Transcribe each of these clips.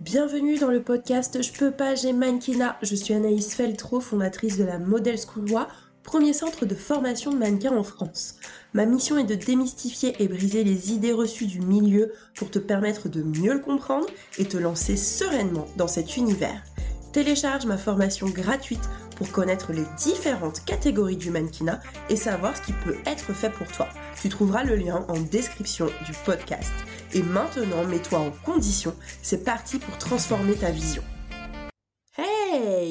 Bienvenue dans le podcast Je peux pas, j'ai mannequinat. Je suis Anaïs Feltro, fondatrice de la Model School Loi, premier centre de formation de mannequins en France. Ma mission est de démystifier et briser les idées reçues du milieu pour te permettre de mieux le comprendre et te lancer sereinement dans cet univers. Télécharge ma formation gratuite pour connaître les différentes catégories du mannequinat et savoir ce qui peut être fait pour toi. Tu trouveras le lien en description du podcast. Et maintenant, mets-toi en condition, c'est parti pour transformer ta vision.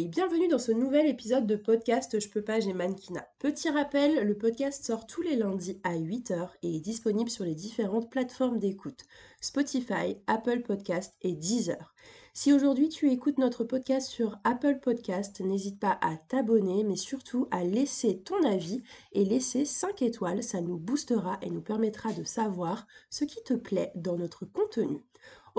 Bienvenue dans ce nouvel épisode de podcast Je peux pas, j'ai mannequinat. Petit rappel, le podcast sort tous les lundis à 8h et est disponible sur les différentes plateformes d'écoute Spotify, Apple Podcast et Deezer. Si aujourd'hui tu écoutes notre podcast sur Apple Podcast, n'hésite pas à t'abonner, mais surtout à laisser ton avis et laisser 5 étoiles, ça nous boostera et nous permettra de savoir ce qui te plaît dans notre contenu.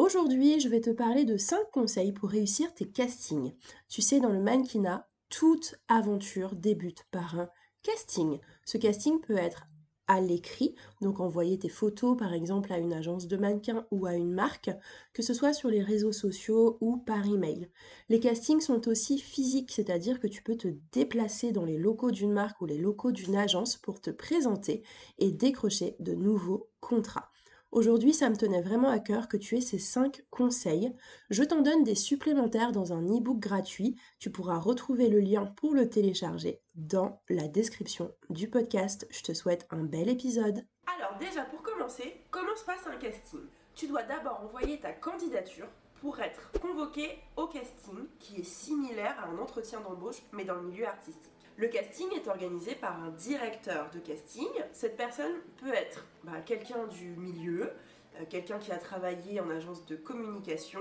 Aujourd'hui, je vais te parler de 5 conseils pour réussir tes castings. Tu sais, dans le mannequinat, toute aventure débute par un casting. Ce casting peut être à l'écrit, donc envoyer tes photos par exemple à une agence de mannequins ou à une marque, que ce soit sur les réseaux sociaux ou par email. Les castings sont aussi physiques, c'est-à-dire que tu peux te déplacer dans les locaux d'une marque ou les locaux d'une agence pour te présenter et décrocher de nouveaux contrats. Aujourd'hui, ça me tenait vraiment à cœur que tu aies ces 5 conseils. Je t'en donne des supplémentaires dans un e-book gratuit. Tu pourras retrouver le lien pour le télécharger dans la description du podcast. Je te souhaite un bel épisode. Alors déjà, pour commencer, comment se passe un casting? Tu dois d'abord envoyer ta candidature pour être convoqué au casting qui est similaire à un entretien d'embauche mais dans le milieu artistique. Le casting est organisé par un directeur de casting. Cette personne peut être bah, quelqu'un du milieu, euh, quelqu'un qui a travaillé en agence de communication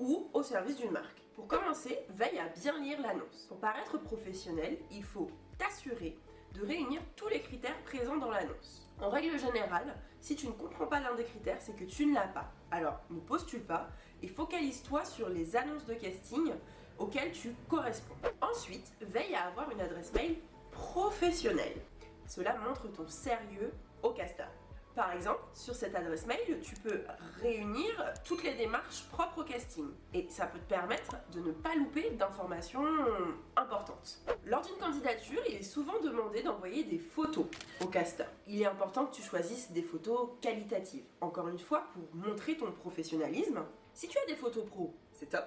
ou au service d'une marque. Pour commencer, veille à bien lire l'annonce. Pour paraître professionnel, il faut t'assurer de réunir tous les critères présents dans l'annonce. En règle générale, si tu ne comprends pas l'un des critères, c'est que tu ne l'as pas. Alors, ne postule pas et focalise-toi sur les annonces de casting auquel tu corresponds. Ensuite, veille à avoir une adresse mail professionnelle. Cela montre ton sérieux au casteur. Par exemple, sur cette adresse mail, tu peux réunir toutes les démarches propres au casting. Et ça peut te permettre de ne pas louper d'informations importantes. Lors d'une candidature, il est souvent demandé d'envoyer des photos au casteur. Il est important que tu choisisses des photos qualitatives. Encore une fois, pour montrer ton professionnalisme. Si tu as des photos pro, c'est top.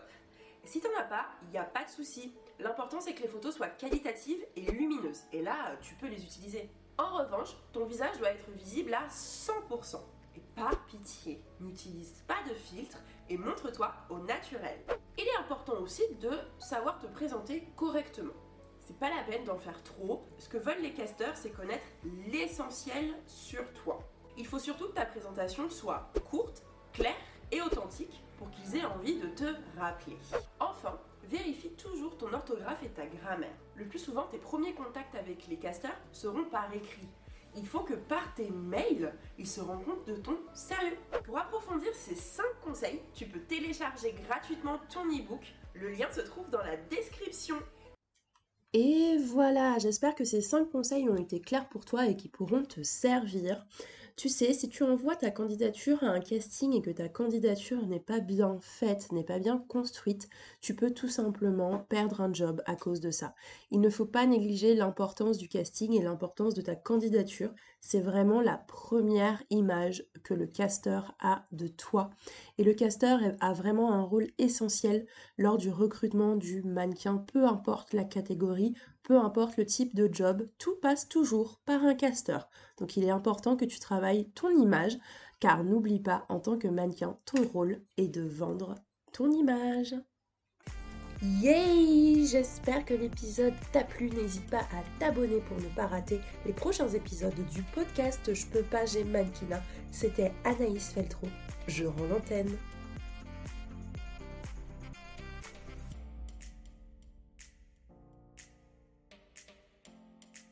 Si t'en as pas, il n'y a pas de souci. L'important c'est que les photos soient qualitatives et lumineuses. Et là, tu peux les utiliser. En revanche, ton visage doit être visible à 100%. Et pas pitié, n'utilise pas de filtre et montre-toi au naturel. Il est important aussi de savoir te présenter correctement. C'est pas la peine d'en faire trop. Ce que veulent les casteurs, c'est connaître l'essentiel sur toi. Il faut surtout que ta présentation soit courte, claire et authentique pour qu'ils aient envie de te rappeler. Enfin, vérifie toujours ton orthographe et ta grammaire. Le plus souvent, tes premiers contacts avec les casters seront par écrit. Il faut que par tes mails, ils se rendent compte de ton sérieux. Pour approfondir ces 5 conseils, tu peux télécharger gratuitement ton e-book. Le lien se trouve dans la description. Et voilà, j'espère que ces 5 conseils ont été clairs pour toi et qui pourront te servir. Tu sais, si tu envoies ta candidature à un casting et que ta candidature n'est pas bien faite, n'est pas bien construite, tu peux tout simplement perdre un job à cause de ça. Il ne faut pas négliger l'importance du casting et l'importance de ta candidature. C'est vraiment la première image que le casteur a de toi. Et le casteur a vraiment un rôle essentiel lors du recrutement du mannequin, peu importe la catégorie, peu importe le type de job, tout passe toujours par un casteur. Donc il est important que tu travailles ton image, car n'oublie pas, en tant que mannequin, ton rôle est de vendre ton image. Yay J'espère que l'épisode t'a plu. N'hésite pas à t'abonner pour ne pas rater les prochains épisodes du podcast Je peux pas, j'ai mannequinat. C'était Anaïs Feltro. Je rends l'antenne.